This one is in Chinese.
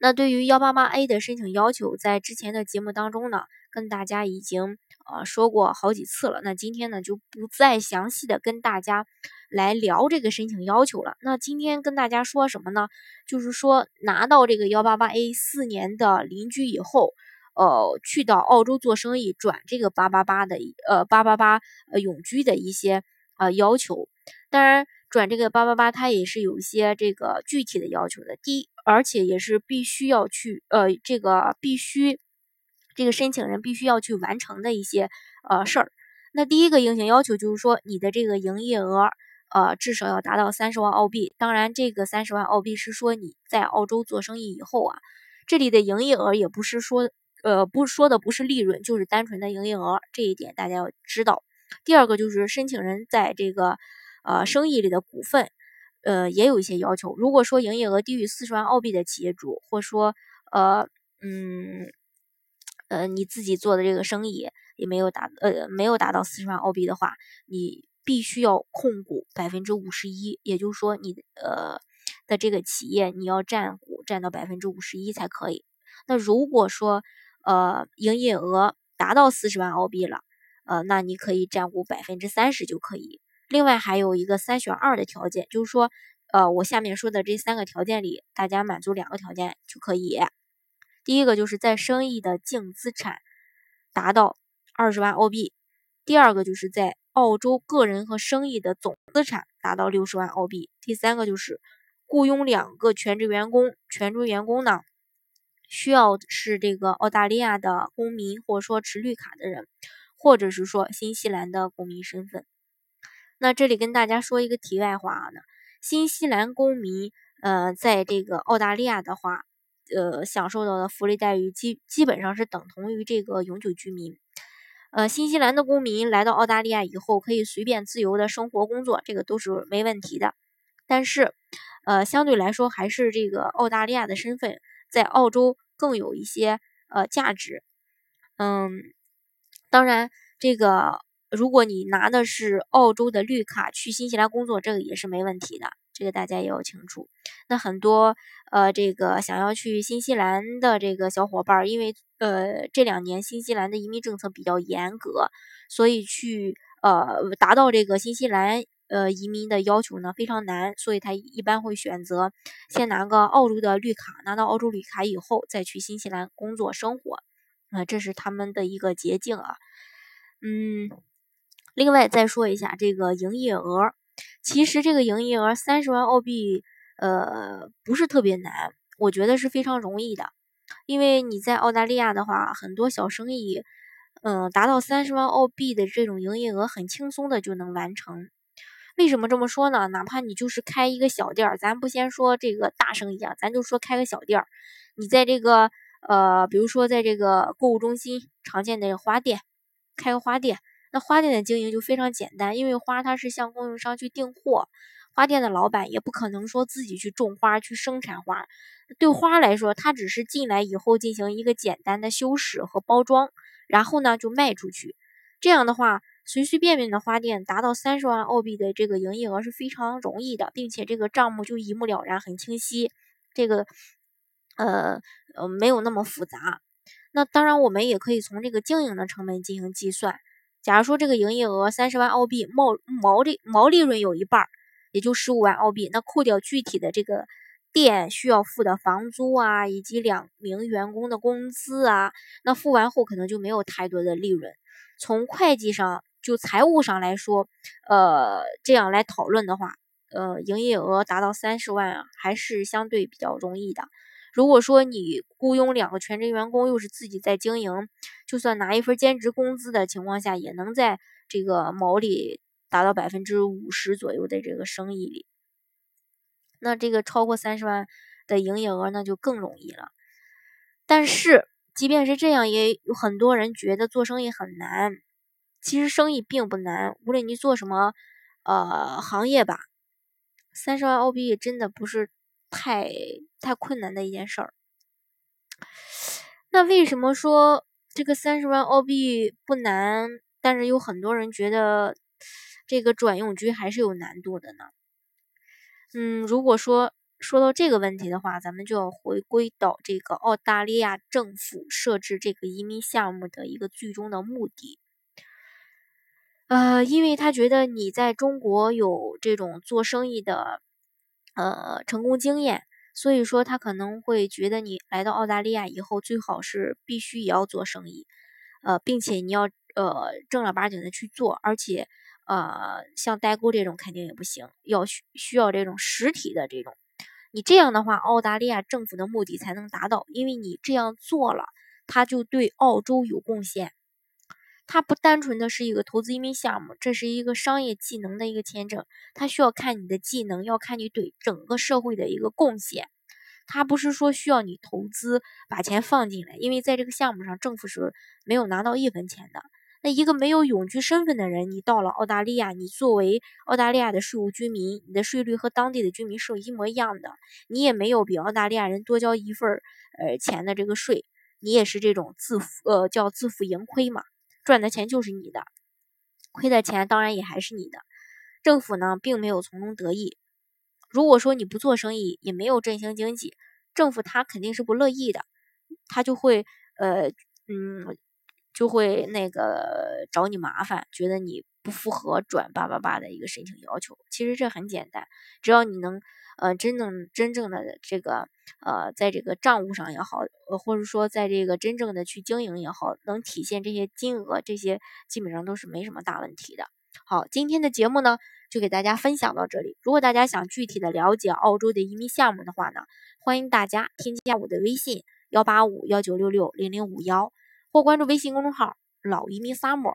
那对于幺八八 A 的申请要求，在之前的节目当中呢，跟大家已经呃说过好几次了。那今天呢，就不再详细的跟大家来聊这个申请要求了。那今天跟大家说什么呢？就是说拿到这个幺八八 A 四年的邻居以后，呃，去到澳洲做生意转这个八八八的呃八八八呃永居的一些呃要求。当然。转这个八八八，它也是有一些这个具体的要求的。第一，而且也是必须要去，呃，这个必须这个申请人必须要去完成的一些呃事儿。那第一个硬性要求就是说，你的这个营业额，呃，至少要达到三十万澳币。当然，这个三十万澳币是说你在澳洲做生意以后啊，这里的营业额也不是说，呃，不说的不是利润，就是单纯的营业额。这一点大家要知道。第二个就是申请人在这个。呃，生意里的股份，呃，也有一些要求。如果说营业额低于四十万澳币的企业主，或说，呃，嗯，呃，你自己做的这个生意也没有达，呃，没有达到四十万澳币的话，你必须要控股百分之五十一，也就是说，你呃的这个企业你要占股占到百分之五十一才可以。那如果说，呃，营业额达到四十万澳币了，呃，那你可以占股百分之三十就可以。另外还有一个三选二的条件，就是说，呃，我下面说的这三个条件里，大家满足两个条件就可以。第一个就是在生意的净资产达到二十万澳币，第二个就是在澳洲个人和生意的总资产达到六十万澳币，第三个就是雇佣两个全职员工，全职员工呢需要是这个澳大利亚的公民，或者说持绿卡的人，或者是说新西兰的公民身份。那这里跟大家说一个题外话呢，新西兰公民，呃，在这个澳大利亚的话，呃，享受到的福利待遇基基本上是等同于这个永久居民。呃，新西兰的公民来到澳大利亚以后，可以随便自由的生活工作，这个都是没问题的。但是，呃，相对来说，还是这个澳大利亚的身份在澳洲更有一些呃价值。嗯，当然这个。如果你拿的是澳洲的绿卡去新西兰工作，这个也是没问题的，这个大家也要清楚。那很多呃，这个想要去新西兰的这个小伙伴，因为呃这两年新西兰的移民政策比较严格，所以去呃达到这个新西兰呃移民的要求呢非常难，所以他一般会选择先拿个澳洲的绿卡，拿到澳洲绿卡以后再去新西兰工作生活，啊，这是他们的一个捷径啊，嗯。另外再说一下这个营业额，其实这个营业额三十万澳币，呃，不是特别难，我觉得是非常容易的。因为你在澳大利亚的话，很多小生意，嗯，达到三十万澳币的这种营业额，很轻松的就能完成。为什么这么说呢？哪怕你就是开一个小店儿，咱不先说这个大生意啊，咱就说开个小店儿，你在这个呃，比如说在这个购物中心常见的花店，开个花店。那花店的经营就非常简单，因为花它是向供应商去订货，花店的老板也不可能说自己去种花去生产花，对花来说，它只是进来以后进行一个简单的修饰和包装，然后呢就卖出去。这样的话，随随便便的花店达到三十万澳币的这个营业额是非常容易的，并且这个账目就一目了然，很清晰。这个呃呃没有那么复杂。那当然，我们也可以从这个经营的成本进行计算。假如说这个营业额三十万澳币，毛毛利毛利润有一半，也就十五万澳币，那扣掉具体的这个店需要付的房租啊，以及两名员工的工资啊，那付完后可能就没有太多的利润。从会计上就财务上来说，呃，这样来讨论的话，呃，营业额达到三十万啊，还是相对比较容易的。如果说你雇佣两个全职员工，又是自己在经营，就算拿一份兼职工资的情况下，也能在这个毛利达到百分之五十左右的这个生意里。那这个超过三十万的营业额，那就更容易了。但是即便是这样，也有很多人觉得做生意很难。其实生意并不难，无论你做什么呃行业吧，三十万澳币真的不是太太困难的一件事儿。那为什么说这个三十万澳币不难，但是有很多人觉得这个转用局还是有难度的呢？嗯，如果说说到这个问题的话，咱们就要回归到这个澳大利亚政府设置这个移民项目的一个最终的目的。呃，因为他觉得你在中国有这种做生意的呃成功经验。所以说，他可能会觉得你来到澳大利亚以后，最好是必须也要做生意，呃，并且你要呃正儿八经的去做，而且呃像代购这种肯定也不行，要需需要这种实体的这种。你这样的话，澳大利亚政府的目的才能达到，因为你这样做了，他就对澳洲有贡献。它不单纯的是一个投资移民项目，这是一个商业技能的一个签证。它需要看你的技能，要看你对整个社会的一个贡献。它不是说需要你投资把钱放进来，因为在这个项目上政府是没有拿到一分钱的。那一个没有永居身份的人，你到了澳大利亚，你作为澳大利亚的税务居民，你的税率和当地的居民是一模一样的，你也没有比澳大利亚人多交一份儿呃钱的这个税，你也是这种自负呃叫自负盈亏嘛。赚的钱就是你的，亏的钱当然也还是你的。政府呢，并没有从中得益。如果说你不做生意，也没有振兴经济，政府他肯定是不乐意的，他就会呃嗯，就会那个找你麻烦，觉得你不符合转八八八的一个申请要求。其实这很简单，只要你能。呃，真正真正的这个呃，在这个账务上也好，呃，或者说在这个真正的去经营也好，能体现这些金额，这些基本上都是没什么大问题的。好，今天的节目呢，就给大家分享到这里。如果大家想具体的了解澳洲的移民项目的话呢，欢迎大家添加我的微信幺八五幺九六六零零五幺，或关注微信公众号老移民 summer，